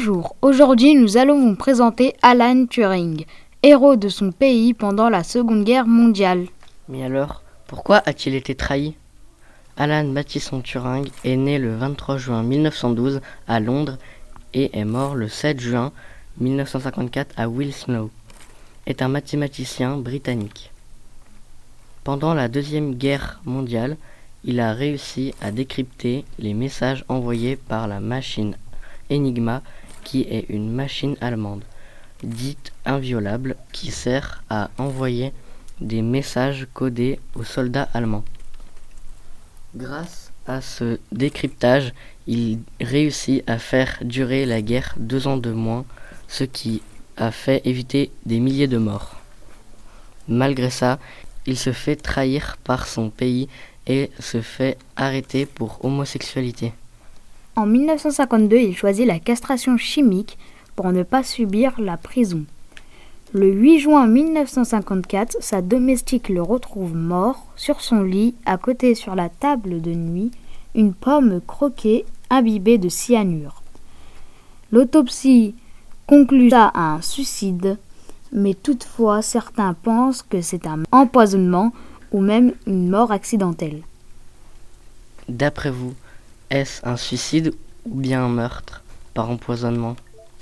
Bonjour, aujourd'hui nous allons vous présenter Alan Turing, héros de son pays pendant la Seconde Guerre mondiale. Mais alors, pourquoi a-t-il été trahi? Alan Mathison Turing est né le 23 juin 1912 à Londres et est mort le 7 juin 1954 à Wilslow. Est un mathématicien britannique. Pendant la Deuxième Guerre mondiale, il a réussi à décrypter les messages envoyés par la machine Enigma est une machine allemande, dite inviolable, qui sert à envoyer des messages codés aux soldats allemands. Grâce à ce décryptage, il réussit à faire durer la guerre deux ans de moins, ce qui a fait éviter des milliers de morts. Malgré ça, il se fait trahir par son pays et se fait arrêter pour homosexualité. En 1952, il choisit la castration chimique pour ne pas subir la prison. Le 8 juin 1954, sa domestique le retrouve mort sur son lit, à côté sur la table de nuit, une pomme croquée imbibée de cyanure. L'autopsie conclut à un suicide, mais toutefois certains pensent que c'est un empoisonnement ou même une mort accidentelle. D'après vous, est-ce un suicide ou bien un meurtre par empoisonnement?